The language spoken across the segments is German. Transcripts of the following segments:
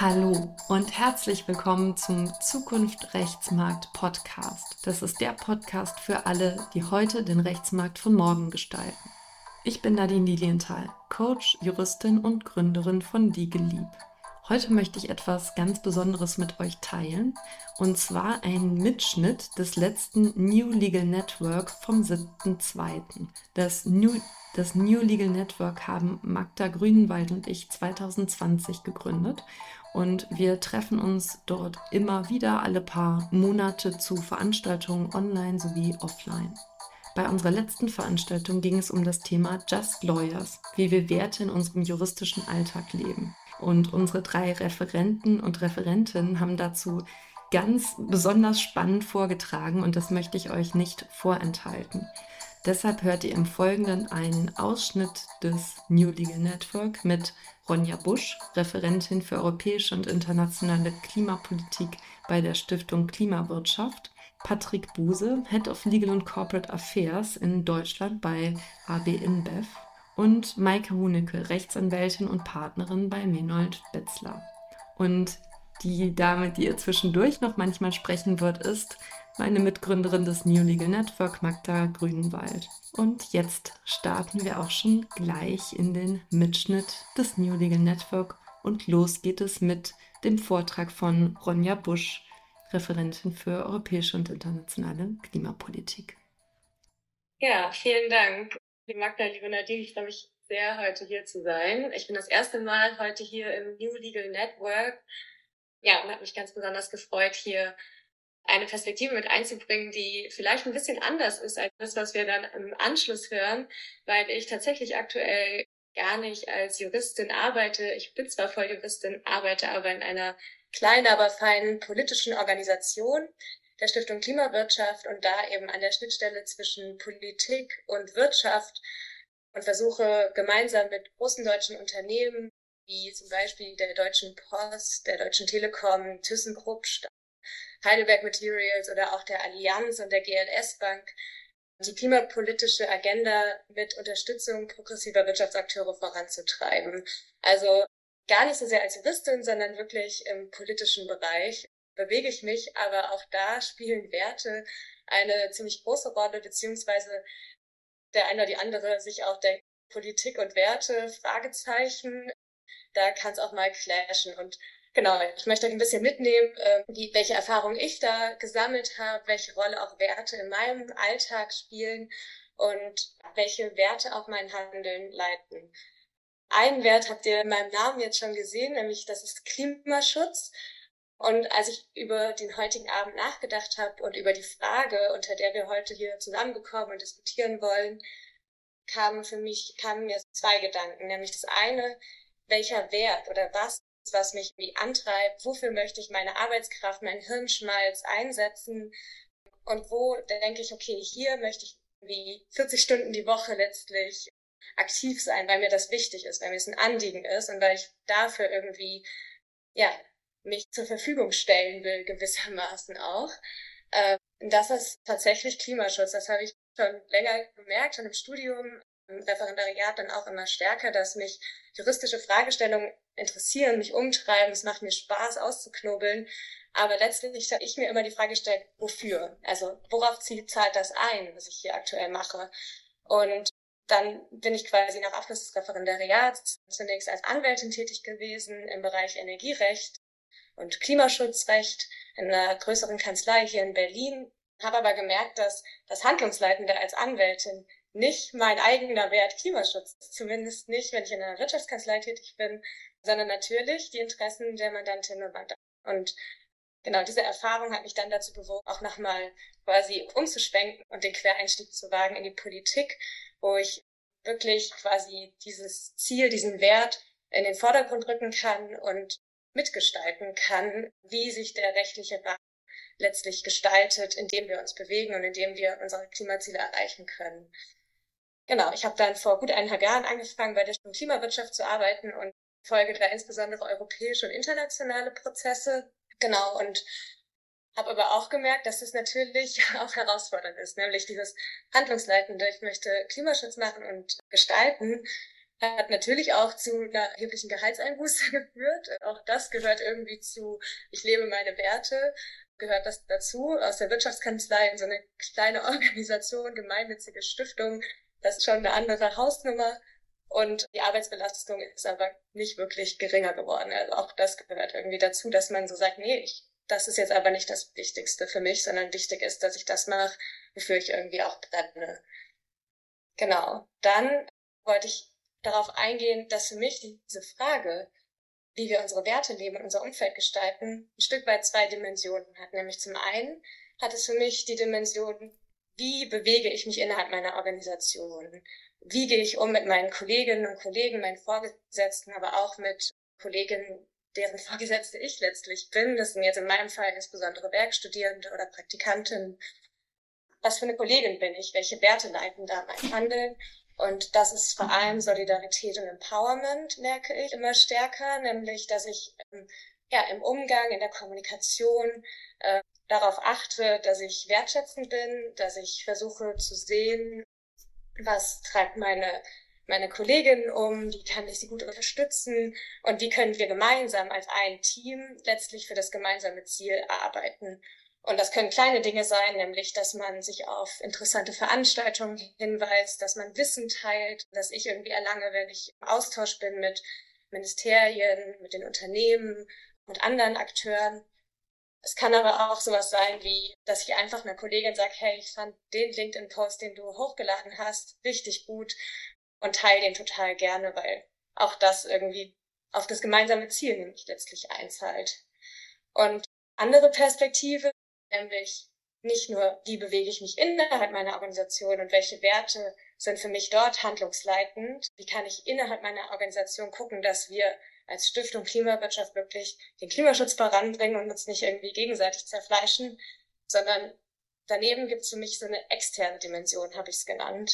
Hallo und herzlich willkommen zum Zukunft Rechtsmarkt Podcast. Das ist der Podcast für alle, die heute den Rechtsmarkt von morgen gestalten. Ich bin Nadine Lilienthal, Coach, Juristin und Gründerin von Leap. Heute möchte ich etwas ganz Besonderes mit euch teilen, und zwar einen Mitschnitt des letzten New Legal Network vom 7.2. Das New, das New Legal Network haben Magda Grünenwald und ich 2020 gegründet und wir treffen uns dort immer wieder alle paar Monate zu Veranstaltungen online sowie offline. Bei unserer letzten Veranstaltung ging es um das Thema Just Lawyers, wie wir Werte in unserem juristischen Alltag leben. Und unsere drei Referenten und Referentinnen haben dazu ganz besonders spannend vorgetragen und das möchte ich euch nicht vorenthalten. Deshalb hört ihr im Folgenden einen Ausschnitt des New Legal Network mit Ronja Busch, Referentin für europäische und internationale Klimapolitik bei der Stiftung Klimawirtschaft, Patrick Buse, Head of Legal and Corporate Affairs in Deutschland bei AB InBev und Maike Hunecke, Rechtsanwältin und Partnerin bei Menold Betzler. Und die Dame, die ihr zwischendurch noch manchmal sprechen wird, ist meine Mitgründerin des New Legal Network, Magda Grünenwald. Und jetzt starten wir auch schon gleich in den Mitschnitt des New Legal Network und los geht es mit dem Vortrag von Ronja Busch, Referentin für europäische und internationale Klimapolitik. Ja, vielen Dank. Liebe Magda, liebe Nadine, ich freue mich sehr, heute hier zu sein. Ich bin das erste Mal heute hier im New Legal Network. Ja, und habe mich ganz besonders gefreut, hier eine Perspektive mit einzubringen, die vielleicht ein bisschen anders ist als das, was wir dann im Anschluss hören, weil ich tatsächlich aktuell gar nicht als Juristin arbeite. Ich bin zwar Volljuristin, arbeite aber in einer kleinen, aber feinen politischen Organisation, der Stiftung Klimawirtschaft und da eben an der Schnittstelle zwischen Politik und Wirtschaft und versuche gemeinsam mit großen deutschen Unternehmen wie zum Beispiel der Deutschen Post, der Deutschen Telekom, ThyssenKrupp, Heidelberg Materials oder auch der Allianz und der GLS Bank die klimapolitische Agenda mit Unterstützung progressiver Wirtschaftsakteure voranzutreiben. Also gar nicht so sehr als Juristin, sondern wirklich im politischen Bereich bewege ich mich, aber auch da spielen Werte eine ziemlich große Rolle, beziehungsweise der eine oder die andere sich auch denkt, Politik und Werte, Fragezeichen, da kann es auch mal clashen. Und genau, ich möchte euch ein bisschen mitnehmen, äh, wie, welche Erfahrungen ich da gesammelt habe, welche Rolle auch Werte in meinem Alltag spielen und welche Werte auch mein Handeln leiten. Einen Wert habt ihr in meinem Namen jetzt schon gesehen, nämlich das ist Klimaschutz. Und als ich über den heutigen Abend nachgedacht habe und über die Frage, unter der wir heute hier zusammengekommen und diskutieren wollen, kamen für mich, kamen mir zwei Gedanken. Nämlich das eine, welcher Wert oder was, was mich wie antreibt, wofür möchte ich meine Arbeitskraft, meinen Hirnschmalz einsetzen und wo denke ich, okay, hier möchte ich wie 40 Stunden die Woche letztlich aktiv sein, weil mir das wichtig ist, weil mir es ein Anliegen ist und weil ich dafür irgendwie, ja, mich zur Verfügung stellen will, gewissermaßen auch. Äh, das ist tatsächlich Klimaschutz. Das habe ich schon länger gemerkt, schon im Studium, Referendariat dann auch immer stärker, dass mich juristische Fragestellungen interessieren, mich umtreiben. Es macht mir Spaß auszuknobeln. Aber letztlich habe ich mir immer die Frage gestellt, wofür? Also worauf zahlt das ein, was ich hier aktuell mache? Und dann bin ich quasi nach Abschluss des Referendariats zunächst als Anwältin tätig gewesen im Bereich Energierecht und Klimaschutzrecht in einer größeren Kanzlei hier in Berlin, habe aber gemerkt, dass das Handlungsleitende als Anwältin nicht mein eigener Wert Klimaschutz zumindest nicht, wenn ich in einer Wirtschaftskanzlei tätig bin, sondern natürlich die Interessen der Mandantinnen und Mandanten. Und genau diese Erfahrung hat mich dann dazu bewogen, auch nochmal quasi umzuschwenken und den Quereinstieg zu wagen in die Politik, wo ich wirklich quasi dieses Ziel, diesen Wert in den Vordergrund rücken kann und mitgestalten kann, wie sich der rechtliche Rahmen letztlich gestaltet, indem wir uns bewegen und indem wir unsere Klimaziele erreichen können. Genau, ich habe dann vor gut eineinhalb Jahren angefangen, bei der Klimawirtschaft zu arbeiten und folge da insbesondere europäische und internationale Prozesse. Genau, und habe aber auch gemerkt, dass es natürlich auch herausfordernd ist, nämlich dieses Handlungsleitende. Ich möchte Klimaschutz machen und gestalten, Hat natürlich auch zu einer erheblichen Gehaltseinbuße geführt. Auch das gehört irgendwie zu, ich lebe meine Werte, gehört das dazu. Aus der Wirtschaftskanzlei in so eine kleine Organisation, gemeinnützige Stiftung, das ist schon eine andere Hausnummer. Und die Arbeitsbelastung ist aber nicht wirklich geringer geworden. Also auch das gehört irgendwie dazu, dass man so sagt, nee, ich, das ist jetzt aber nicht das Wichtigste für mich, sondern wichtig ist, dass ich das mache, wofür ich irgendwie auch brenne. Genau. Dann wollte ich darauf eingehen, dass für mich diese Frage, wie wir unsere Werte leben und unser Umfeld gestalten, ein Stück weit zwei Dimensionen hat. Nämlich zum einen hat es für mich die Dimension, wie bewege ich mich innerhalb meiner Organisation? wie gehe ich um mit meinen Kolleginnen und Kollegen, meinen Vorgesetzten, aber auch mit Kolleginnen, deren Vorgesetzte ich letztlich bin. Das sind jetzt in meinem Fall insbesondere Werkstudierende oder Praktikanten. Was für eine Kollegin bin ich? Welche Werte leiten da mein Handeln? Und das ist vor allem Solidarität und Empowerment, merke ich immer stärker, nämlich, dass ich ähm, ja, im Umgang, in der Kommunikation äh, darauf achte, dass ich wertschätzend bin, dass ich versuche zu sehen, was treibt meine, meine Kollegin um, wie kann ich sie gut unterstützen und wie können wir gemeinsam als ein Team letztlich für das gemeinsame Ziel arbeiten. Und das können kleine Dinge sein, nämlich, dass man sich auf interessante Veranstaltungen hinweist, dass man Wissen teilt, dass ich irgendwie erlange, wenn ich im Austausch bin mit Ministerien, mit den Unternehmen und anderen Akteuren. Es kann aber auch sowas sein wie, dass ich einfach einer Kollegin sage, hey, ich fand den LinkedIn-Post, den du hochgeladen hast, richtig gut und teile den total gerne, weil auch das irgendwie auf das gemeinsame Ziel nämlich letztlich einzahlt. Und andere Perspektive, nämlich nicht nur, wie bewege ich mich innerhalb meiner Organisation und welche Werte sind für mich dort handlungsleitend, wie kann ich innerhalb meiner Organisation gucken, dass wir als Stiftung Klimawirtschaft wirklich den Klimaschutz voranbringen und uns nicht irgendwie gegenseitig zerfleischen, sondern daneben gibt es für mich so eine externe Dimension, habe ich es genannt.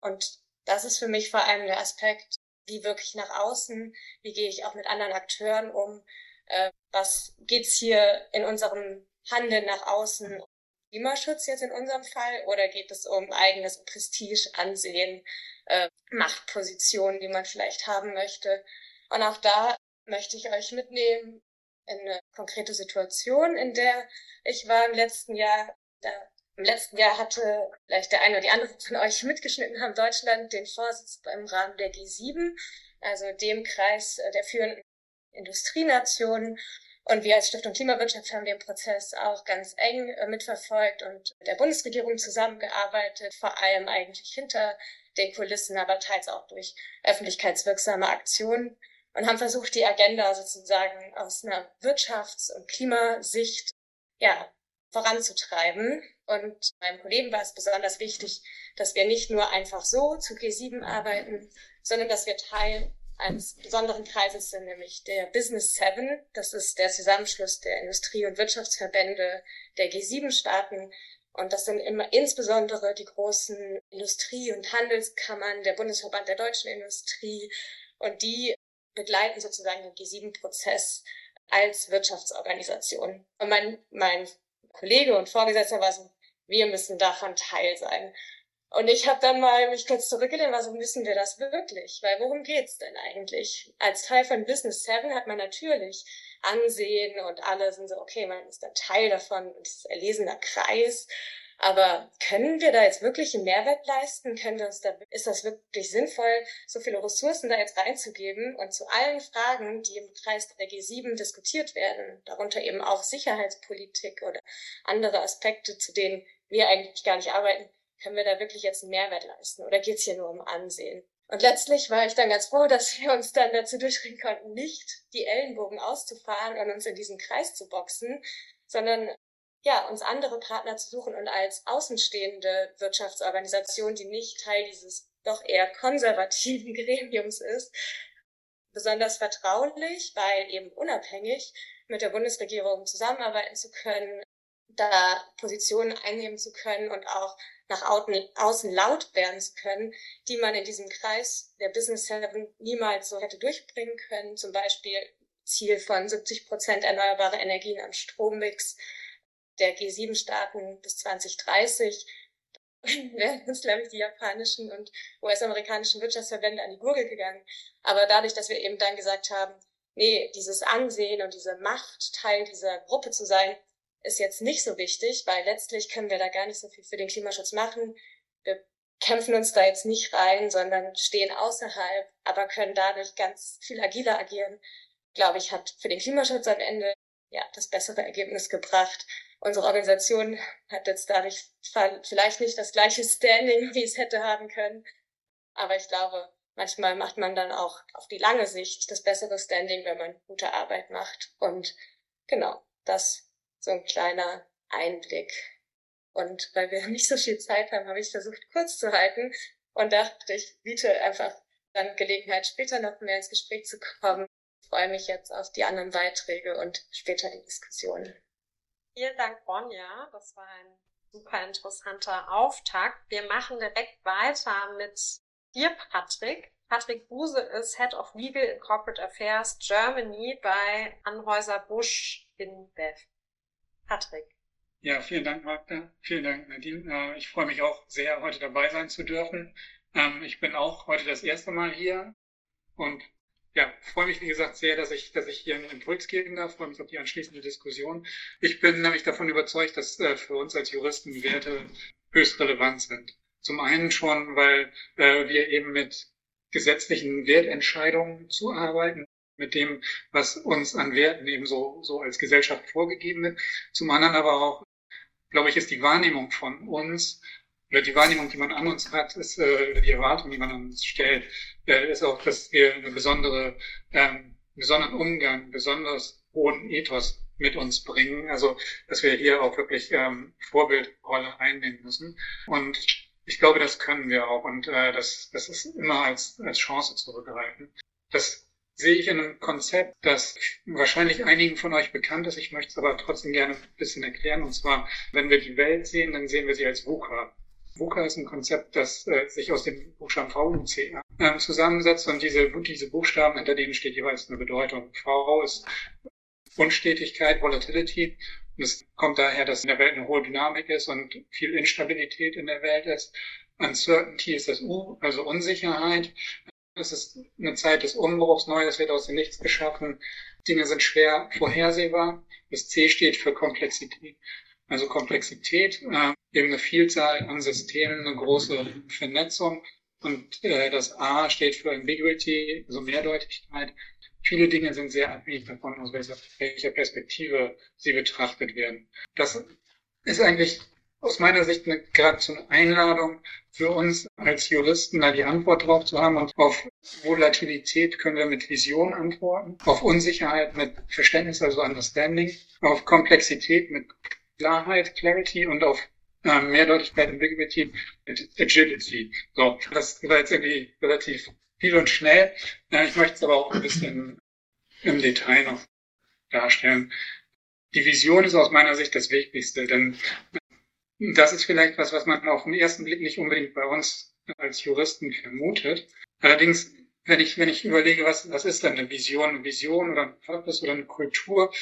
Und das ist für mich vor allem der Aspekt, wie wirklich nach außen, wie gehe ich auch mit anderen Akteuren um, äh, was geht's hier in unserem Handeln nach außen Klimaschutz jetzt in unserem Fall oder geht es um eigenes Prestige, Ansehen, äh, Machtpositionen, die man vielleicht haben möchte? Und auch da möchte ich euch mitnehmen in eine konkrete Situation, in der ich war im letzten Jahr. Da, Im letzten Jahr hatte vielleicht der eine oder die andere von euch mitgeschnitten haben, Deutschland den Vorsitz im Rahmen der G7, also dem Kreis der führenden Industrienationen. Und wir als Stiftung Klimawirtschaft haben den Prozess auch ganz eng äh, mitverfolgt und mit der Bundesregierung zusammengearbeitet, vor allem eigentlich hinter den Kulissen, aber teils auch durch öffentlichkeitswirksame Aktionen und haben versucht, die Agenda sozusagen aus einer Wirtschafts- und Klimasicht ja, voranzutreiben. Und meinem Kollegen war es besonders wichtig, dass wir nicht nur einfach so zu G7 arbeiten, sondern dass wir Teil eines besonderen Kreises sind, nämlich der Business Seven. Das ist der Zusammenschluss der Industrie- und Wirtschaftsverbände der G7-Staaten. Und das sind immer insbesondere die großen Industrie- und Handelskammern, der Bundesverband der deutschen Industrie. Und die begleiten sozusagen den G7-Prozess als Wirtschaftsorganisation. Und mein, mein Kollege und Vorgesetzter war so, wir müssen davon Teil sein. Und ich habe dann mal mich kurz zurückgelehnt, also müssen wir das wirklich? Weil worum geht's denn eigentlich? Als Teil von Business Seven hat man natürlich Ansehen und alle sind so, okay, man ist ein Teil davon, ist erlesener Kreis. Aber können wir da jetzt wirklich einen Mehrwert leisten? Können wir uns da, ist das wirklich sinnvoll, so viele Ressourcen da jetzt reinzugeben und zu allen Fragen, die im Kreis der G7 diskutiert werden, darunter eben auch Sicherheitspolitik oder andere Aspekte, zu denen wir eigentlich gar nicht arbeiten, können wir da wirklich jetzt einen Mehrwert leisten? Oder geht's hier nur um Ansehen? Und letztlich war ich dann ganz froh, dass wir uns dann dazu durchringen konnten, nicht die Ellenbogen auszufahren und uns in diesen Kreis zu boxen, sondern ja, uns andere Partner zu suchen und als außenstehende Wirtschaftsorganisation, die nicht Teil dieses doch eher konservativen Gremiums ist, besonders vertraulich, weil eben unabhängig mit der Bundesregierung zusammenarbeiten zu können, da Positionen einnehmen zu können und auch nach außen laut werden zu können, die man in diesem Kreis der Business Seven niemals so hätte durchbringen können. Zum Beispiel Ziel von 70 Prozent erneuerbare Energien am Strommix der G7-Staaten bis 2030. wären uns, glaube ich, die japanischen und US-amerikanischen Wirtschaftsverbände an die Gurgel gegangen. Aber dadurch, dass wir eben dann gesagt haben, nee, dieses Ansehen und diese Macht, Teil dieser Gruppe zu sein, ist jetzt nicht so wichtig, weil letztlich können wir da gar nicht so viel für den Klimaschutz machen. Wir kämpfen uns da jetzt nicht rein, sondern stehen außerhalb, aber können dadurch ganz viel agiler agieren. Glaube ich, hat für den Klimaschutz am Ende ja das bessere Ergebnis gebracht. Unsere Organisation hat jetzt dadurch vielleicht nicht das gleiche Standing, wie es hätte haben können, aber ich glaube, manchmal macht man dann auch auf die lange Sicht das bessere Standing, wenn man gute Arbeit macht. Und genau, das so ein kleiner Einblick und weil wir nicht so viel Zeit haben, habe ich versucht, kurz zu halten und dachte, ich biete einfach dann Gelegenheit, später noch mehr ins Gespräch zu kommen. Ich freue mich jetzt auf die anderen Beiträge und später die Diskussion. Vielen Dank, Ronja. Das war ein super interessanter Auftakt. Wir machen direkt weiter mit dir, Patrick. Patrick Buse ist Head of Legal and Corporate Affairs Germany bei Anhäuser Busch in Bev. Patrick. Ja, vielen Dank, Magda. Vielen Dank, Nadine. Äh, ich freue mich auch sehr, heute dabei sein zu dürfen. Ähm, ich bin auch heute das erste Mal hier und ja, freue mich, wie gesagt, sehr, dass ich, dass ich hier einen Impuls geben darf. Freue mich auf die anschließende Diskussion. Ich bin nämlich davon überzeugt, dass äh, für uns als Juristen Werte höchst relevant sind. Zum einen schon, weil äh, wir eben mit gesetzlichen Wertentscheidungen zuarbeiten, mit dem, was uns an Werten eben so, so als Gesellschaft vorgegeben wird. Zum anderen aber auch, glaube ich, ist die Wahrnehmung von uns oder die Wahrnehmung, die man an uns hat, ist äh, die Erwartung, die man an uns stellt, äh, ist auch, dass wir eine besondere, ähm, besonderen Umgang, besonders hohen Ethos mit uns bringen. Also, dass wir hier auch wirklich ähm, Vorbildrolle einnehmen müssen. Und ich glaube, das können wir auch und äh, das, das ist immer als, als Chance zu begreifen. Das sehe ich in einem Konzept, das wahrscheinlich einigen von euch bekannt ist. Ich möchte es aber trotzdem gerne ein bisschen erklären. Und zwar, wenn wir die Welt sehen, dann sehen wir sie als VUCA. VUCA ist ein Konzept, das äh, sich aus dem Buchstaben V und C äh, zusammensetzt. Und diese, diese Buchstaben, hinter denen steht jeweils eine Bedeutung. V ist Unstetigkeit, Volatility. Und es kommt daher, dass in der Welt eine hohe Dynamik ist und viel Instabilität in der Welt ist. Uncertainty ist das U, also Unsicherheit. Es ist eine Zeit des Umbruchs, Neues wird aus dem Nichts geschaffen. Dinge sind schwer vorhersehbar. Das C steht für Komplexität. Also Komplexität, äh, eben eine Vielzahl an Systemen, eine große Vernetzung. Und äh, das A steht für Ambiguity, also Mehrdeutigkeit. Viele Dinge sind sehr abhängig davon, aus welcher, welcher Perspektive sie betrachtet werden. Das ist eigentlich aus meiner Sicht eine, gerade so eine Einladung für uns als Juristen, da die Antwort drauf zu haben. Und auf Volatilität können wir mit Vision antworten, auf Unsicherheit mit Verständnis, also Understanding, auf Komplexität mit Klarheit, Clarity und auf äh, Mehrdeutigkeit, Ambiguity Agility. So, das war jetzt irgendwie relativ viel und schnell. Äh, ich möchte es aber auch ein bisschen im Detail noch darstellen. Die Vision ist aus meiner Sicht das Wichtigste, denn das ist vielleicht was, was man auf den ersten Blick nicht unbedingt bei uns als Juristen vermutet. Allerdings, wenn ich, wenn ich überlege, was, was ist denn eine Vision, eine Vision oder ein Purpose oder eine Kultur,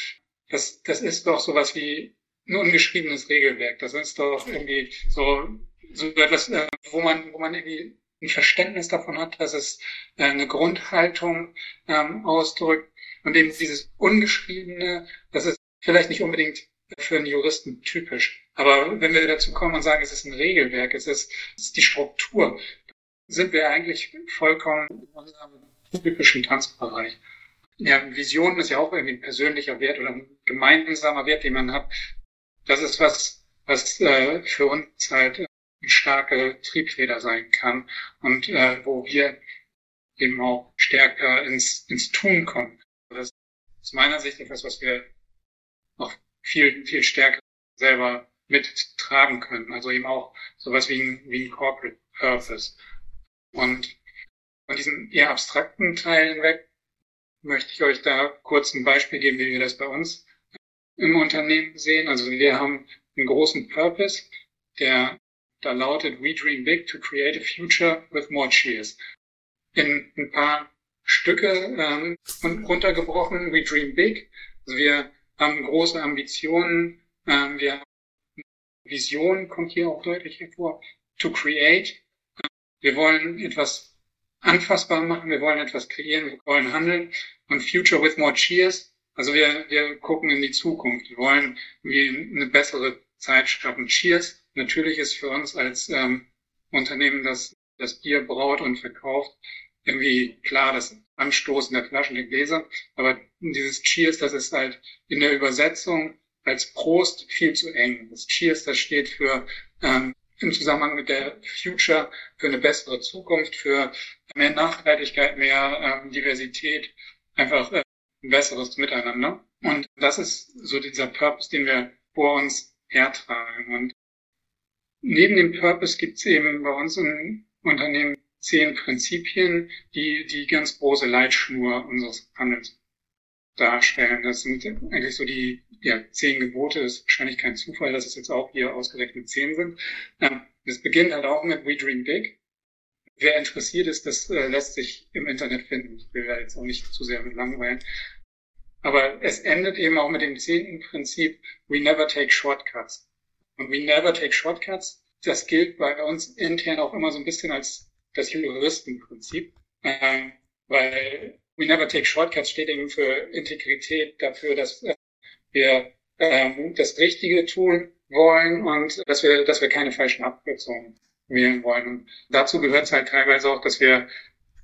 das, das ist doch sowas wie ein ungeschriebenes Regelwerk. Das ist doch irgendwie so, so etwas, äh, wo man, wo man irgendwie ein Verständnis davon hat, dass es äh, eine Grundhaltung ähm, ausdrückt und eben dieses Ungeschriebene, das ist vielleicht nicht unbedingt für einen Juristen typisch. Aber wenn wir dazu kommen und sagen, es ist ein Regelwerk, es ist, es ist die Struktur, sind wir eigentlich vollkommen in unserem typischen Tanzbereich. Ja, Vision ist ja auch irgendwie ein persönlicher Wert oder ein gemeinsamer Wert, den man hat. Das ist was, was äh, für uns halt eine starke Triebfeder sein kann und äh, wo wir eben auch stärker ins, ins Tun kommen. Das ist aus meiner Sicht etwas, was wir noch viel, viel stärker selber mittragen können. Also eben auch sowas wie ein, wie ein Corporate Purpose. Und von diesem eher abstrakten Teil hinweg möchte ich euch da kurz ein Beispiel geben, wie wir das bei uns im Unternehmen sehen. Also wir haben einen großen Purpose, der da lautet, we dream big to create a future with more cheers. In ein paar Stücke ähm, runtergebrochen, we dream big. Also wir haben große Ambitionen, ähm, wir haben Vision kommt hier auch deutlich hervor. to create. Wir wollen etwas anfassbar machen, wir wollen etwas kreieren, wir wollen handeln und Future with more Cheers. Also wir, wir gucken in die Zukunft. Wir wollen wie eine bessere Zeit schaffen. Cheers natürlich ist für uns als ähm, Unternehmen, das das Bier braut und verkauft, irgendwie klar das Anstoßen der Flaschen, der Gläser. Aber dieses Cheers, das ist halt in der Übersetzung als Prost viel zu eng. Das Cheers, das steht für ähm, im Zusammenhang mit der Future für eine bessere Zukunft, für mehr Nachhaltigkeit, mehr ähm, Diversität, einfach äh, ein besseres Miteinander. Und das ist so dieser Purpose, den wir vor uns hertragen. Und neben dem Purpose gibt es eben bei uns im Unternehmen zehn Prinzipien, die die ganz große Leitschnur unseres Handelns darstellen. Das sind eigentlich so die ja, zehn Gebote. Das ist wahrscheinlich kein Zufall, dass es jetzt auch hier ausgerechnet zehn sind. Es beginnt halt auch mit We Dream Big. Wer interessiert ist, das äh, lässt sich im Internet finden. Ich will da jetzt auch nicht zu sehr mit langweilen. Aber es endet eben auch mit dem zehnten Prinzip We never take shortcuts. Und We never take shortcuts, das gilt bei uns intern auch immer so ein bisschen als das Juristenprinzip. Ähm, weil We never take shortcuts steht eben für Integrität, dafür, dass äh, wir ähm, das Richtige tun wollen und dass wir, dass wir keine falschen Abkürzungen wählen wollen. Und dazu gehört es halt teilweise auch, dass wir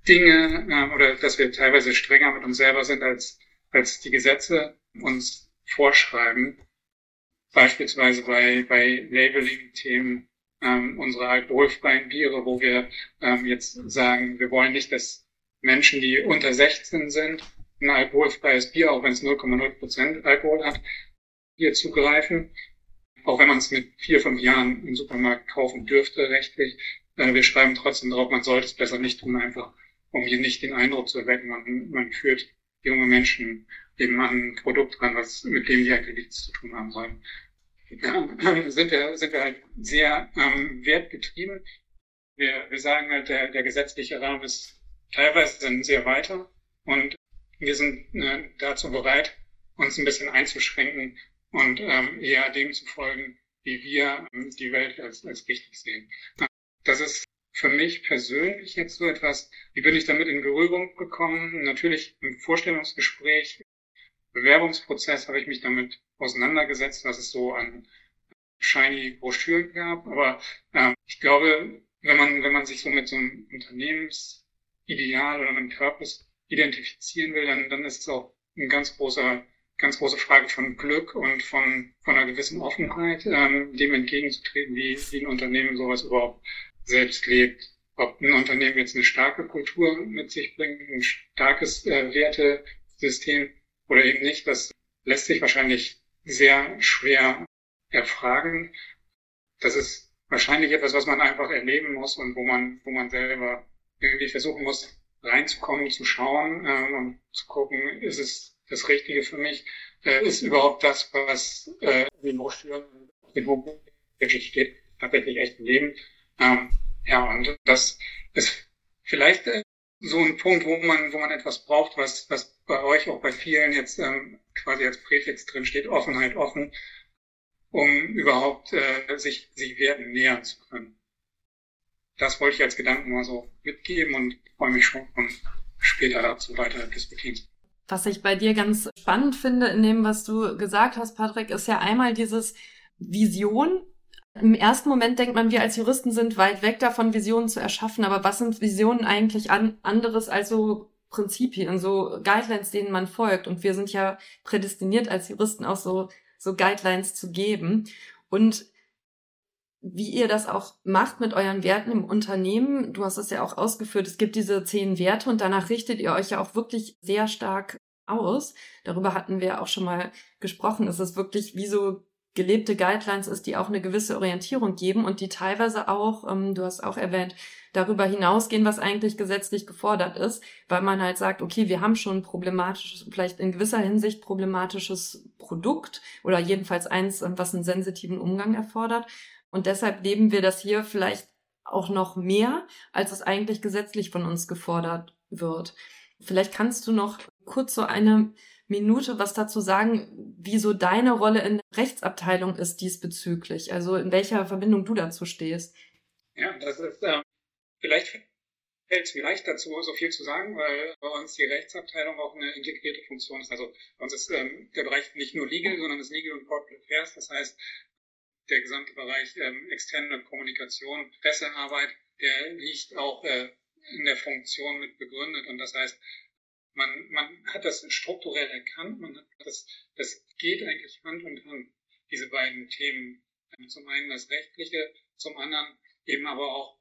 Dinge äh, oder dass wir teilweise strenger mit uns selber sind, als, als die Gesetze uns vorschreiben. Beispielsweise bei, bei Labeling-Themen ähm, unsere alkoholfreien Biere, wo wir ähm, jetzt sagen, wir wollen nicht, dass Menschen, die unter 16 sind, ein alkoholfreies Bier, auch wenn es 0,0 Prozent Alkohol hat, hier zugreifen. Auch wenn man es mit vier, fünf Jahren im Supermarkt kaufen dürfte, rechtlich. Äh, wir schreiben trotzdem drauf, man sollte es besser nicht tun, einfach um hier nicht den Eindruck zu erwecken, man, man führt junge Menschen eben an ein Produkt ran, was mit dem die eigentlich nichts zu tun haben sollen. Ja, sind wir, sind wir halt sehr ähm, wertgetrieben. Wir, wir sagen halt, der, der gesetzliche Rahmen ist teilweise sind sehr weiter und wir sind äh, dazu bereit, uns ein bisschen einzuschränken und ähm, eher dem zu folgen, wie wir ähm, die Welt als, als richtig sehen. Das ist für mich persönlich jetzt so etwas, wie bin ich damit in Berührung gekommen? Natürlich im Vorstellungsgespräch, Bewerbungsprozess habe ich mich damit auseinandergesetzt, was es so an shiny Broschüren gab. Aber äh, ich glaube, wenn man, wenn man sich so mit so einem Unternehmensideal oder einem Purpose identifizieren will, dann, dann ist es auch ein ganz großer, ganz große Frage von Glück und von, von einer gewissen Offenheit, ähm, dem entgegenzutreten, wie, wie ein Unternehmen sowas überhaupt selbst lebt. Ob ein Unternehmen jetzt eine starke Kultur mit sich bringt, ein starkes äh, Wertesystem oder eben nicht, das lässt sich wahrscheinlich sehr schwer erfragen. Das ist wahrscheinlich etwas, was man einfach erleben muss und wo man, wo man selber irgendwie versuchen muss, reinzukommen, zu schauen äh, und zu gucken, ist es das Richtige für mich? Äh, ist überhaupt das, was äh, in den Broschüren in wirklich steht, tatsächlich echt ein Leben? Ähm, ja, und das ist vielleicht äh, so ein Punkt, wo man, wo man etwas braucht, was, was bei euch auch bei vielen jetzt ähm, quasi als Präfix drin steht, Offenheit offen, um überhaupt äh, sich, sich Werten nähern zu können das wollte ich als Gedanken mal so mitgeben und freue mich schon und später dazu weiter diskutieren. Was ich bei dir ganz spannend finde in dem, was du gesagt hast, Patrick, ist ja einmal dieses Vision. Im ersten Moment denkt man, wir als Juristen sind weit weg davon, Visionen zu erschaffen. Aber was sind Visionen eigentlich an, anderes als so Prinzipien, so Guidelines, denen man folgt? Und wir sind ja prädestiniert als Juristen auch so, so Guidelines zu geben. Und wie ihr das auch macht mit euren Werten im Unternehmen. Du hast es ja auch ausgeführt. Es gibt diese zehn Werte und danach richtet ihr euch ja auch wirklich sehr stark aus. Darüber hatten wir auch schon mal gesprochen. Es ist wirklich wie so gelebte Guidelines ist, die auch eine gewisse Orientierung geben und die teilweise auch, ähm, du hast auch erwähnt, darüber hinausgehen, was eigentlich gesetzlich gefordert ist, weil man halt sagt, okay, wir haben schon problematisches, vielleicht in gewisser Hinsicht problematisches Produkt oder jedenfalls eins, ähm, was einen sensitiven Umgang erfordert. Und deshalb leben wir das hier vielleicht auch noch mehr, als es eigentlich gesetzlich von uns gefordert wird. Vielleicht kannst du noch kurz so eine Minute was dazu sagen, wie so deine Rolle in der Rechtsabteilung ist diesbezüglich, also in welcher Verbindung du dazu stehst. Ja, das ist, äh, vielleicht fällt es mir leicht dazu, so viel zu sagen, weil bei uns die Rechtsabteilung auch eine integrierte Funktion ist. Also bei uns ist ähm, der Bereich nicht nur Legal, sondern das Legal und Corporate Affairs. Das heißt, der gesamte Bereich ähm, externe Kommunikation, Pressearbeit, der liegt auch äh, in der Funktion mit begründet. Und das heißt, man, man hat das strukturell erkannt, man hat das, das geht eigentlich Hand in Hand, diese beiden Themen. Zum einen das Rechtliche, zum anderen eben aber auch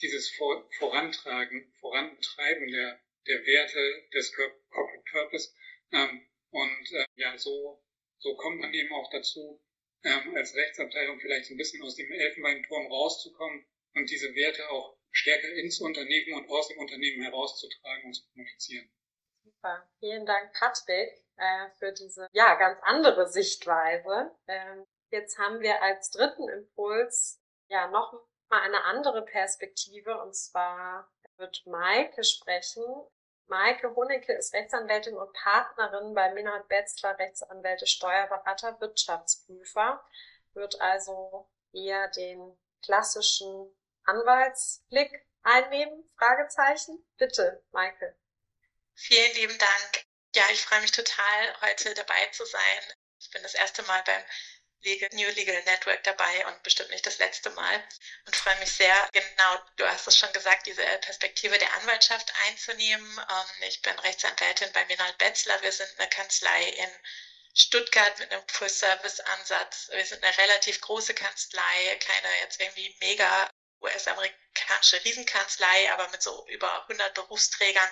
dieses Vor Vorantragen, Vorantreiben der, der Werte des Corporate Purpose. Ähm, und äh, ja, so, so kommt man eben auch dazu, ähm, als Rechtsabteilung vielleicht ein bisschen aus dem Elfenbeinturm rauszukommen und diese Werte auch stärker ins Unternehmen und aus dem Unternehmen herauszutragen und zu kommunizieren. Super. Vielen Dank, Patrick, äh, für diese ja ganz andere Sichtweise. Ähm, jetzt haben wir als dritten Impuls ja noch mal eine andere Perspektive und zwar wird Maike sprechen. Maike Honecke ist Rechtsanwältin und Partnerin bei Minard Betzler Rechtsanwälte, Steuerberater, Wirtschaftsprüfer, wird also eher den klassischen Anwaltsblick einnehmen? Fragezeichen. Bitte, Maike. Vielen lieben Dank. Ja, ich freue mich total, heute dabei zu sein. Ich bin das erste Mal beim Legal, New Legal Network dabei und bestimmt nicht das letzte Mal und freue mich sehr, genau, du hast es schon gesagt, diese Perspektive der Anwaltschaft einzunehmen. Ähm, ich bin Rechtsanwältin bei Minald Betzler. Wir sind eine Kanzlei in Stuttgart mit einem Full-Service-Ansatz. Wir sind eine relativ große Kanzlei, keine jetzt irgendwie mega US-amerikanische Riesenkanzlei, aber mit so über 100 Berufsträgern.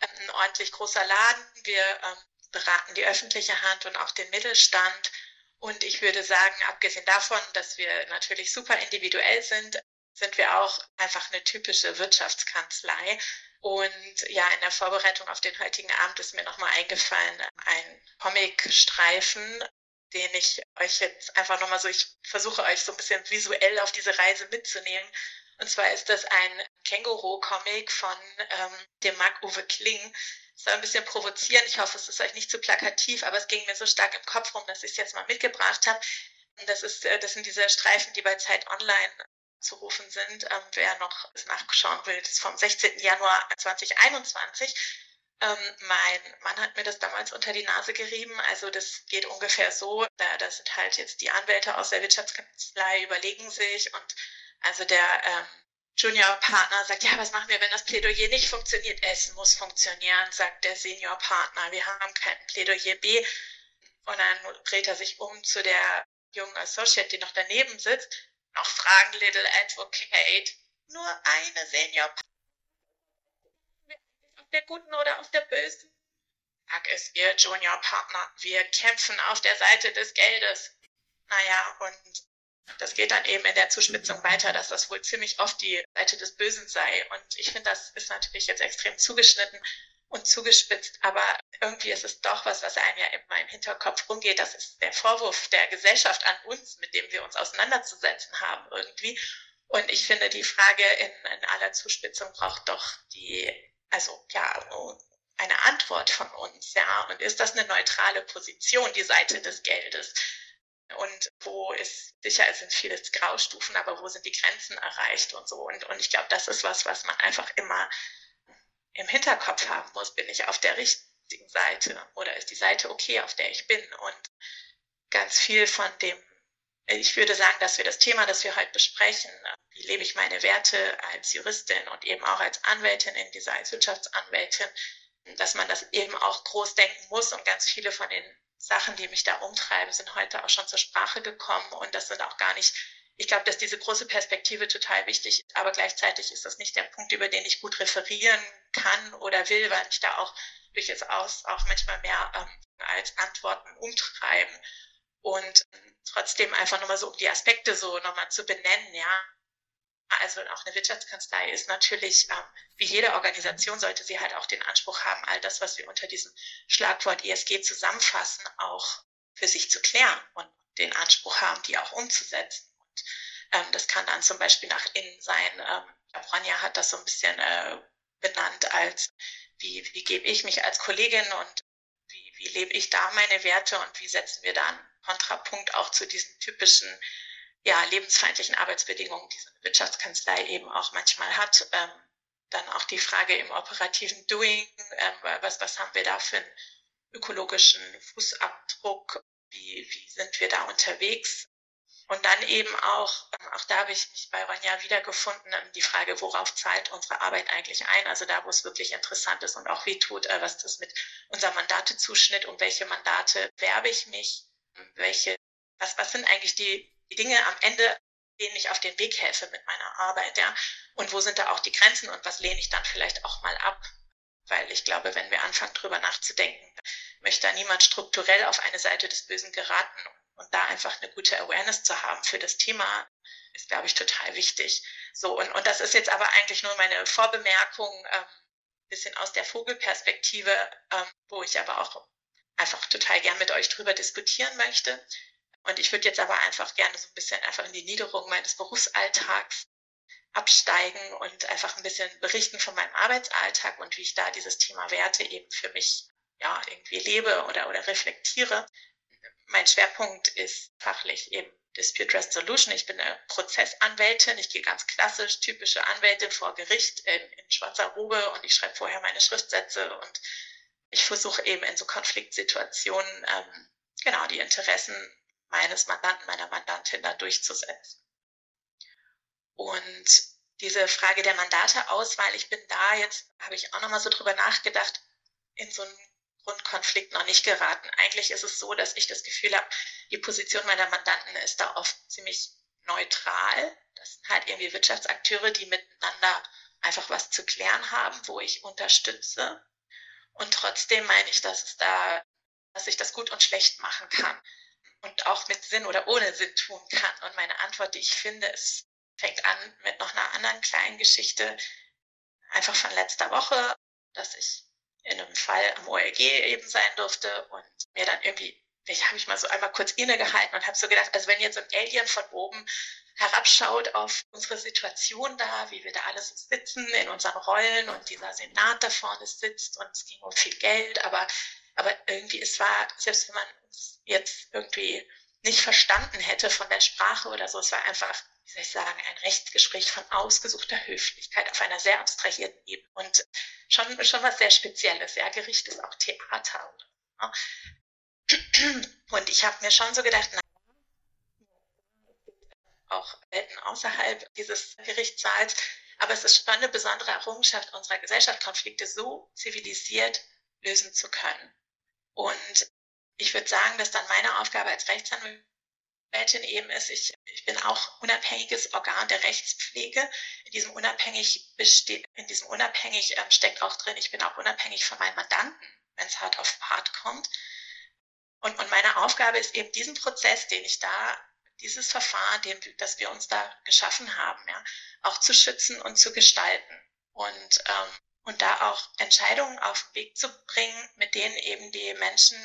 Ein ordentlich großer Laden. Wir ähm, beraten die öffentliche Hand und auch den Mittelstand und ich würde sagen, abgesehen davon, dass wir natürlich super individuell sind, sind wir auch einfach eine typische Wirtschaftskanzlei. Und ja, in der Vorbereitung auf den heutigen Abend ist mir nochmal eingefallen, ein Comicstreifen, den ich euch jetzt einfach nochmal so, ich versuche euch so ein bisschen visuell auf diese Reise mitzunehmen. Und zwar ist das ein Känguru-Comic von ähm, dem Marc-Uwe Kling, soll ein bisschen provozieren. Ich hoffe, es ist euch nicht zu plakativ, aber es ging mir so stark im Kopf rum, dass ich es jetzt mal mitgebracht habe. Das, ist, äh, das sind diese Streifen, die bei Zeit Online zu rufen sind. Ähm, wer noch nachschauen will, das ist vom 16. Januar 2021. Ähm, mein Mann hat mir das damals unter die Nase gerieben. Also das geht ungefähr so. Da, da sind halt jetzt die Anwälte aus der Wirtschaftskanzlei überlegen sich und also der ähm, Juniorpartner sagt, ja, was machen wir, wenn das Plädoyer nicht funktioniert? Es muss funktionieren, sagt der Seniorpartner. Wir haben kein Plädoyer B. Und dann dreht er sich um zu der jungen Associate, die noch daneben sitzt. Noch fragen, Little Advocate. Nur eine Senior. Der guten oder auf der bösen? Sag es ihr, Juniorpartner. Wir kämpfen auf der Seite des Geldes. Naja, und das geht dann eben in der Zuspitzung weiter, dass das wohl ziemlich oft die Seite des Bösen sei. Und ich finde, das ist natürlich jetzt extrem zugeschnitten und zugespitzt, aber irgendwie ist es doch was, was einem ja immer im Hinterkopf rumgeht. Das ist der Vorwurf der Gesellschaft an uns, mit dem wir uns auseinanderzusetzen haben irgendwie. Und ich finde, die Frage in, in aller Zuspitzung braucht doch die, also ja, eine Antwort von uns, ja. Und ist das eine neutrale Position, die Seite des Geldes? und wo ist, sicher es sind viele Graustufen, aber wo sind die Grenzen erreicht und so. Und, und ich glaube, das ist was, was man einfach immer im Hinterkopf haben muss. Bin ich auf der richtigen Seite oder ist die Seite okay, auf der ich bin? Und ganz viel von dem, ich würde sagen, dass wir das Thema, das wir heute besprechen, wie lebe ich meine Werte als Juristin und eben auch als Anwältin in dieser, als Wirtschaftsanwältin, dass man das eben auch groß denken muss und ganz viele von den Sachen, die mich da umtreiben, sind heute auch schon zur Sprache gekommen und das sind auch gar nicht, ich glaube, dass diese große Perspektive total wichtig ist, aber gleichzeitig ist das nicht der Punkt, über den ich gut referieren kann oder will, weil mich da auch durchaus auch manchmal mehr ähm, als Antworten umtreiben. Und trotzdem einfach nochmal so, um die Aspekte so nochmal zu benennen, ja, also auch eine Wirtschaftskanzlei ist natürlich, ähm, wie jede Organisation sollte sie halt auch den Anspruch haben, all das, was wir unter diesem Schlagwort ESG zusammenfassen, auch für sich zu klären und den Anspruch haben, die auch umzusetzen. Und ähm, das kann dann zum Beispiel nach innen sein. Ähm, Ronja hat das so ein bisschen äh, benannt als, wie, wie gebe ich mich als Kollegin und wie, lebe ich da meine Werte und wie setzen wir da einen Kontrapunkt auch zu diesen typischen ja, lebensfeindlichen Arbeitsbedingungen, die so eine Wirtschaftskanzlei eben auch manchmal hat. Ähm, dann auch die Frage im operativen Doing, ähm, was, was haben wir da für einen ökologischen Fußabdruck, wie, wie sind wir da unterwegs? Und dann eben auch, ähm, auch da habe ich mich bei Ronja wiedergefunden, ähm, die Frage, worauf zahlt unsere Arbeit eigentlich ein? Also da, wo es wirklich interessant ist und auch wie tut, äh, was das mit unserem Mandatezuschnitt, um welche Mandate werbe ich mich, welche, was, was sind eigentlich die, die Dinge am Ende, denen ich auf den Weg helfe mit meiner Arbeit, ja? Und wo sind da auch die Grenzen und was lehne ich dann vielleicht auch mal ab? Weil ich glaube, wenn wir anfangen, drüber nachzudenken, möchte da niemand strukturell auf eine Seite des Bösen geraten und da einfach eine gute Awareness zu haben für das Thema, ist, glaube ich, total wichtig. So, und, und das ist jetzt aber eigentlich nur meine Vorbemerkung, ähm, bisschen aus der Vogelperspektive, ähm, wo ich aber auch einfach total gern mit euch drüber diskutieren möchte. Und ich würde jetzt aber einfach gerne so ein bisschen einfach in die Niederung meines Berufsalltags absteigen und einfach ein bisschen berichten von meinem Arbeitsalltag und wie ich da dieses Thema Werte eben für mich ja irgendwie lebe oder, oder reflektiere mein Schwerpunkt ist fachlich eben Dispute Resolution. Ich bin eine Prozessanwältin. Ich gehe ganz klassisch, typische Anwältin vor Gericht in, in schwarzer Robe und ich schreibe vorher meine Schriftsätze und ich versuche eben in so Konfliktsituationen ähm, genau die Interessen meines Mandanten, meiner Mandantin da durchzusetzen. Und diese Frage der Mandateauswahl, ich bin da jetzt, habe ich auch nochmal so drüber nachgedacht, in so einen Grundkonflikt noch nicht geraten. Eigentlich ist es so, dass ich das Gefühl habe, die Position meiner Mandanten ist da oft ziemlich neutral. Das sind halt irgendwie Wirtschaftsakteure, die miteinander einfach was zu klären haben, wo ich unterstütze. Und trotzdem meine ich, dass es da, dass ich das gut und schlecht machen kann und auch mit Sinn oder ohne Sinn tun kann. Und meine Antwort, die ich finde, ist, fängt an mit noch einer anderen kleinen Geschichte, einfach von letzter Woche, dass ich in einem Fall am OLG eben sein durfte und mir dann irgendwie, ich habe mich mal so einmal kurz innegehalten und habe so gedacht, also wenn jetzt ein Alien von oben herabschaut auf unsere Situation da, wie wir da alles sitzen in unseren Rollen und dieser Senat da vorne sitzt und es ging um viel Geld, aber, aber irgendwie es war, selbst wenn man es jetzt irgendwie nicht verstanden hätte von der Sprache oder so, es war einfach wie soll ich sagen, ein Rechtsgespräch von ausgesuchter Höflichkeit auf einer sehr abstrahierten Ebene und schon, schon was sehr Spezielles. Ja, Gericht ist auch Theater. Oder, ne? Und ich habe mir schon so gedacht, na, auch Welten außerhalb dieses Gerichtssaals, aber es ist schon eine besondere Errungenschaft unserer Gesellschaft, Konflikte so zivilisiert lösen zu können. Und ich würde sagen, dass dann meine Aufgabe als Rechtsanwalt Rechtsanwältin eben ist, ich, ich bin auch unabhängiges Organ der Rechtspflege. In diesem unabhängig besteht, in diesem unabhängig ähm, steckt auch drin, ich bin auch unabhängig von meinen Mandanten, wenn es hart auf hart kommt. Und, und meine Aufgabe ist eben diesen Prozess, den ich da, dieses Verfahren, den, das wir uns da geschaffen haben, ja, auch zu schützen und zu gestalten. Und, ähm, und da auch Entscheidungen auf den Weg zu bringen, mit denen eben die Menschen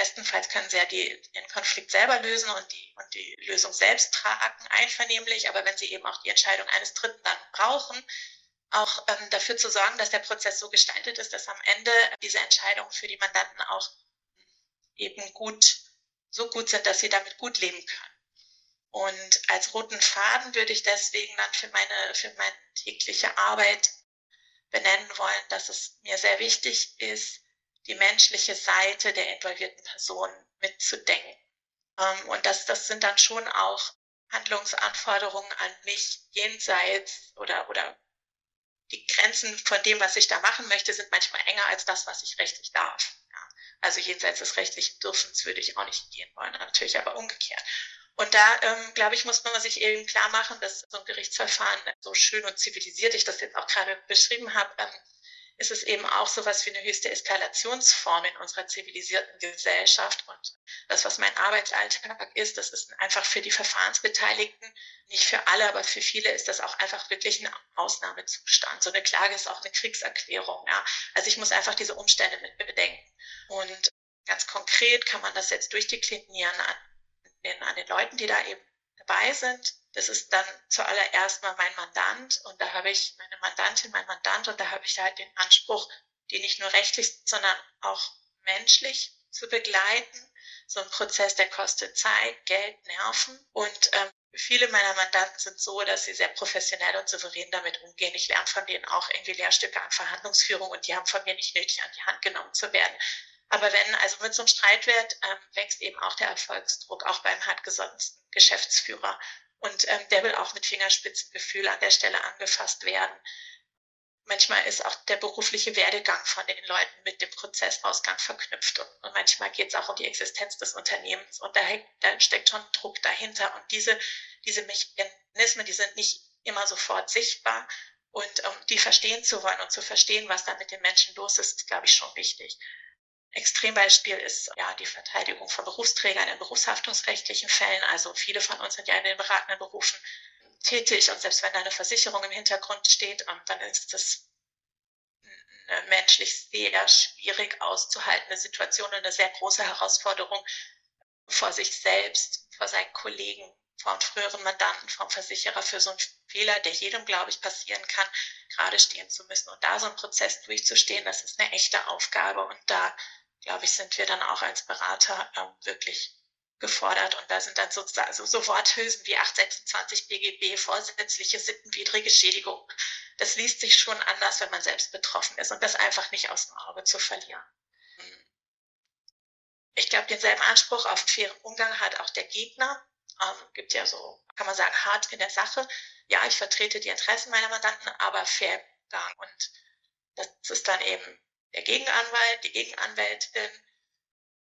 Bestenfalls können sie ja die, den Konflikt selber lösen und die, und die Lösung selbst tragen, einvernehmlich. Aber wenn sie eben auch die Entscheidung eines Dritten dann brauchen, auch ähm, dafür zu sorgen, dass der Prozess so gestaltet ist, dass am Ende diese Entscheidungen für die Mandanten auch eben gut, so gut sind, dass sie damit gut leben können. Und als roten Faden würde ich deswegen dann für meine, für meine tägliche Arbeit benennen wollen, dass es mir sehr wichtig ist, die menschliche Seite der involvierten Person mitzudenken. Ähm, und das, das sind dann schon auch Handlungsanforderungen an mich jenseits oder, oder die Grenzen von dem, was ich da machen möchte, sind manchmal enger als das, was ich rechtlich darf. Also jenseits des rechtlichen Dürfens würde ich auch nicht gehen wollen, natürlich aber umgekehrt. Und da, ähm, glaube ich, muss man sich eben klar machen, dass so ein Gerichtsverfahren, so schön und zivilisiert ich das jetzt auch gerade beschrieben habe, ähm, ist es eben auch so was wie eine höchste Eskalationsform in unserer zivilisierten Gesellschaft. Und das, was mein Arbeitsalltag ist, das ist einfach für die Verfahrensbeteiligten, nicht für alle, aber für viele ist das auch einfach wirklich ein Ausnahmezustand. So eine Klage ist auch eine Kriegserklärung. Ja. Also ich muss einfach diese Umstände mit bedenken. Und ganz konkret kann man das jetzt durchdeklinieren an den, an den Leuten, die da eben dabei sind das ist dann zuallererst mal mein Mandant und da habe ich meine Mandantin, mein Mandant und da habe ich halt den Anspruch, die nicht nur rechtlich, sondern auch menschlich zu begleiten. So ein Prozess, der kostet Zeit, Geld, Nerven und ähm, viele meiner Mandanten sind so, dass sie sehr professionell und souverän damit umgehen. Ich lerne von denen auch irgendwie Lehrstücke an Verhandlungsführung und die haben von mir nicht nötig, an die Hand genommen zu werden. Aber wenn, also mit so einem Streitwert ähm, wächst eben auch der Erfolgsdruck, auch beim hartgesottensten Geschäftsführer. Und ähm, der will auch mit Fingerspitzengefühl an der Stelle angefasst werden. Manchmal ist auch der berufliche Werdegang von den Leuten mit dem Prozessausgang verknüpft. Und, und manchmal geht es auch um die Existenz des Unternehmens. Und da, da steckt schon Druck dahinter. Und diese, diese Mechanismen, die sind nicht immer sofort sichtbar. Und um die verstehen zu wollen und zu verstehen, was da mit den Menschen los ist, ist, glaube ich, schon wichtig. Extrembeispiel ist ja die Verteidigung von Berufsträgern in berufshaftungsrechtlichen Fällen. Also viele von uns sind ja in den beratenden Berufen tätig und selbst wenn da eine Versicherung im Hintergrund steht, dann ist das eine menschlich sehr schwierig auszuhaltende Situation und eine sehr große Herausforderung vor sich selbst, vor seinen Kollegen, vor einem früheren Mandanten, vom Versicherer für so einen Fehler, der jedem, glaube ich, passieren kann, gerade stehen zu müssen. Und da so einen Prozess durchzustehen, das ist eine echte Aufgabe. Und da, glaube ich, sind wir dann auch als Berater ähm, wirklich gefordert. Und da sind dann sozusagen also so Worthülsen wie 826 BGB, vorsätzliche sittenwidrige Schädigung. Das liest sich schon anders, wenn man selbst betroffen ist und das einfach nicht aus dem Auge zu verlieren. Ich glaube, denselben Anspruch auf fairen Umgang hat auch der Gegner. Ähm, gibt ja so, kann man sagen, hart in der Sache. Ja, ich vertrete die Interessen meiner Mandanten, aber fair Umgang. Und das ist dann eben der Gegenanwalt, die Gegenanwältin.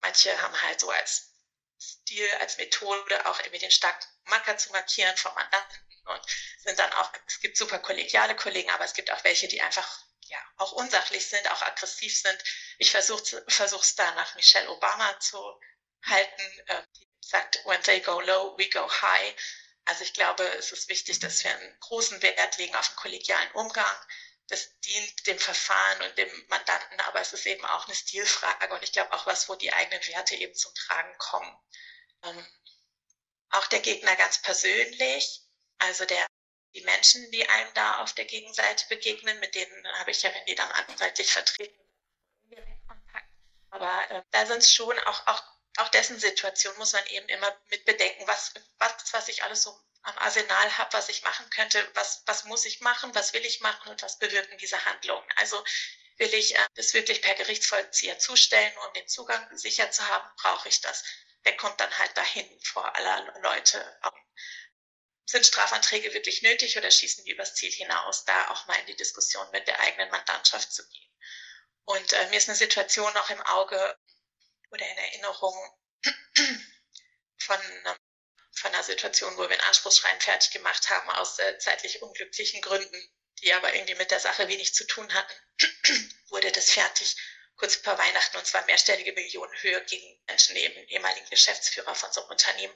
Manche haben halt so als Stil als Methode auch irgendwie den starken Marker zu markieren vom Mandanten und sind dann auch, es gibt super kollegiale Kollegen, aber es gibt auch welche, die einfach ja auch unsachlich sind, auch aggressiv sind. Ich versuche es da nach Michelle Obama zu halten, äh, die sagt, when they go low, we go high. Also ich glaube, es ist wichtig, dass wir einen großen Wert legen auf den kollegialen Umgang. Das dient dem Verfahren und dem Mandanten, aber es ist eben auch eine Stilfrage und ich glaube auch was, wo die eigenen Werte eben zum Tragen kommen. Ähm, auch der Gegner ganz persönlich, also der, die Menschen, die einem da auf der Gegenseite begegnen, mit denen habe ich ja, wenn die dann anwaltlich vertreten. Aber äh, da sind es schon auch, auch, auch dessen Situation muss man eben immer mit bedenken, was, was, was ich alles so am Arsenal habe, was ich machen könnte, was, was muss ich machen, was will ich machen und was bewirken diese Handlungen. Also will ich äh, das wirklich per Gerichtsvollzieher zustellen, um den Zugang sicher zu haben, brauche ich das der kommt dann halt dahin vor aller Leute. Sind Strafanträge wirklich nötig oder schießen die übers Ziel hinaus, da auch mal in die Diskussion mit der eigenen Mandantschaft zu gehen? Und äh, mir ist eine Situation noch im Auge oder in Erinnerung von, äh, von einer Situation, wo wir ein Anspruchsschreiben fertig gemacht haben aus äh, zeitlich unglücklichen Gründen, die aber irgendwie mit der Sache wenig zu tun hatten, wurde das fertig kurz vor Weihnachten und zwar mehrstellige Millionenhöhe gegen Menschen, eben ehemaligen Geschäftsführer von so einem Unternehmen.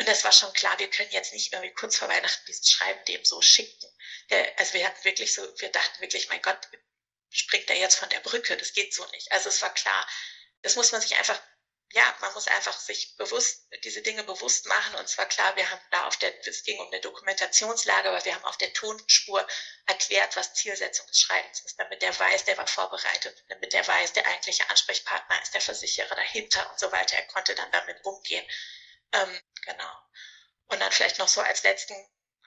Und das war schon klar, wir können jetzt nicht irgendwie kurz vor Weihnachten dieses Schreiben dem so schicken. Der, also wir hatten wirklich so, wir dachten wirklich, mein Gott, springt er jetzt von der Brücke? Das geht so nicht. Also es war klar, das muss man sich einfach ja, man muss einfach sich bewusst, diese Dinge bewusst machen. Und zwar klar, wir haben da auf der, es ging um eine Dokumentationslage, aber wir haben auf der Tonspur erklärt, was Zielsetzung des Schreibens ist, damit der weiß, der war vorbereitet, damit der weiß, der eigentliche Ansprechpartner ist der Versicherer dahinter und so weiter. Er konnte dann damit umgehen. Ähm, genau. Und dann vielleicht noch so als letzten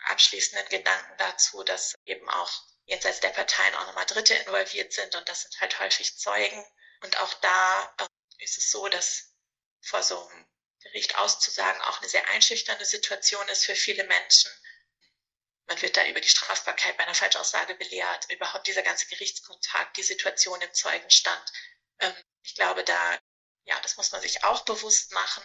abschließenden Gedanken dazu, dass eben auch jenseits der Parteien auch nochmal Dritte involviert sind und das sind halt häufig Zeugen. Und auch da äh, ist es so, dass vor so einem Gericht auszusagen auch eine sehr einschüchternde Situation ist für viele Menschen. Man wird da über die Strafbarkeit bei einer Falschaussage belehrt, überhaupt dieser ganze Gerichtskontakt, die Situation im Zeugenstand. Ähm, ich glaube, da, ja, das muss man sich auch bewusst machen.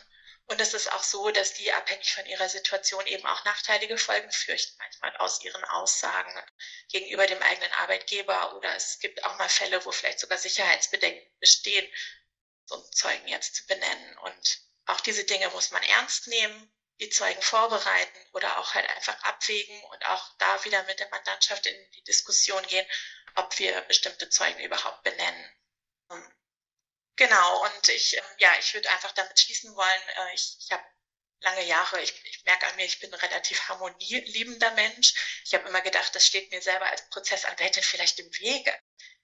Und es ist auch so, dass die abhängig von ihrer Situation eben auch nachteilige Folgen fürchten, manchmal aus ihren Aussagen gegenüber dem eigenen Arbeitgeber. Oder es gibt auch mal Fälle, wo vielleicht sogar Sicherheitsbedenken bestehen, so Zeugen jetzt zu benennen. Und auch diese Dinge muss man ernst nehmen, die Zeugen vorbereiten oder auch halt einfach abwägen und auch da wieder mit der Mandantschaft in die Diskussion gehen, ob wir bestimmte Zeugen überhaupt benennen. Genau, und ich, ähm, ja, ich würde einfach damit schließen wollen, äh, ich, ich habe lange Jahre, ich, ich merke an mir, ich bin ein relativ harmonieliebender Mensch. Ich habe immer gedacht, das steht mir selber als Prozessanwältin vielleicht im Wege.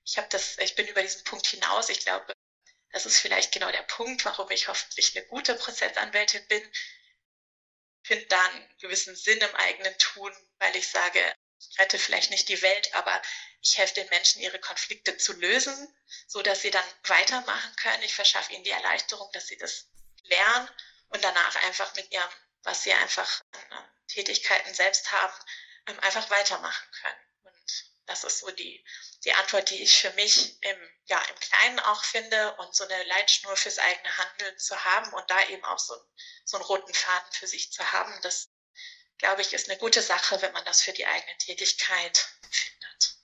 Ich habe das, ich bin über diesen Punkt hinaus. Ich glaube, das ist vielleicht genau der Punkt, warum ich hoffentlich eine gute Prozessanwältin bin. finde da einen gewissen Sinn im eigenen Tun, weil ich sage, rette vielleicht nicht die Welt, aber ich helfe den Menschen, ihre Konflikte zu lösen, so dass sie dann weitermachen können. Ich verschaffe ihnen die Erleichterung, dass sie das lernen und danach einfach mit ihrem, was sie einfach an Tätigkeiten selbst haben, ähm, einfach weitermachen können. Und das ist so die, die Antwort, die ich für mich im, ja, im Kleinen auch finde und so eine Leitschnur fürs eigene Handeln zu haben und da eben auch so, so einen roten Faden für sich zu haben, das glaube ich, ist eine gute Sache, wenn man das für die eigene Tätigkeit findet.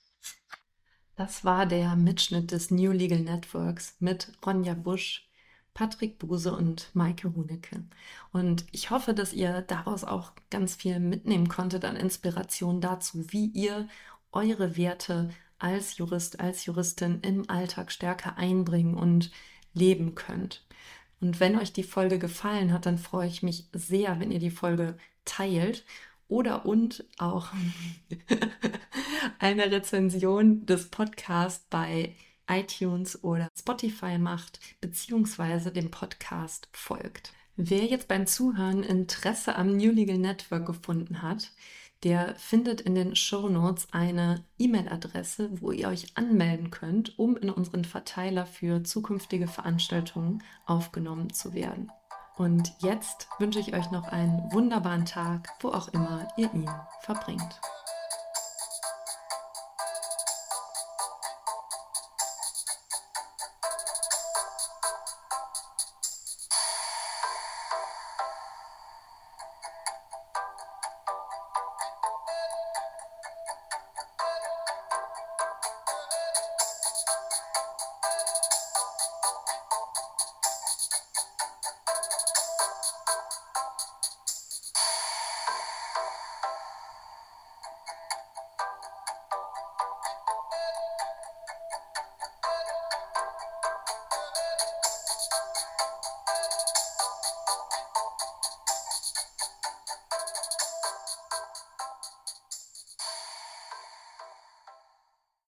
Das war der Mitschnitt des New Legal Networks mit Ronja Busch, Patrick Buse und Maike Hunecke. Und ich hoffe, dass ihr daraus auch ganz viel mitnehmen konntet an Inspiration dazu, wie ihr eure Werte als Jurist, als Juristin im Alltag stärker einbringen und leben könnt. Und wenn euch die Folge gefallen hat, dann freue ich mich sehr, wenn ihr die Folge teilt oder und auch eine Rezension des Podcasts bei iTunes oder Spotify macht, beziehungsweise dem Podcast folgt. Wer jetzt beim Zuhören Interesse am New Legal Network gefunden hat, der findet in den Show Notes eine E-Mail-Adresse, wo ihr euch anmelden könnt, um in unseren Verteiler für zukünftige Veranstaltungen aufgenommen zu werden. Und jetzt wünsche ich euch noch einen wunderbaren Tag, wo auch immer ihr ihn verbringt.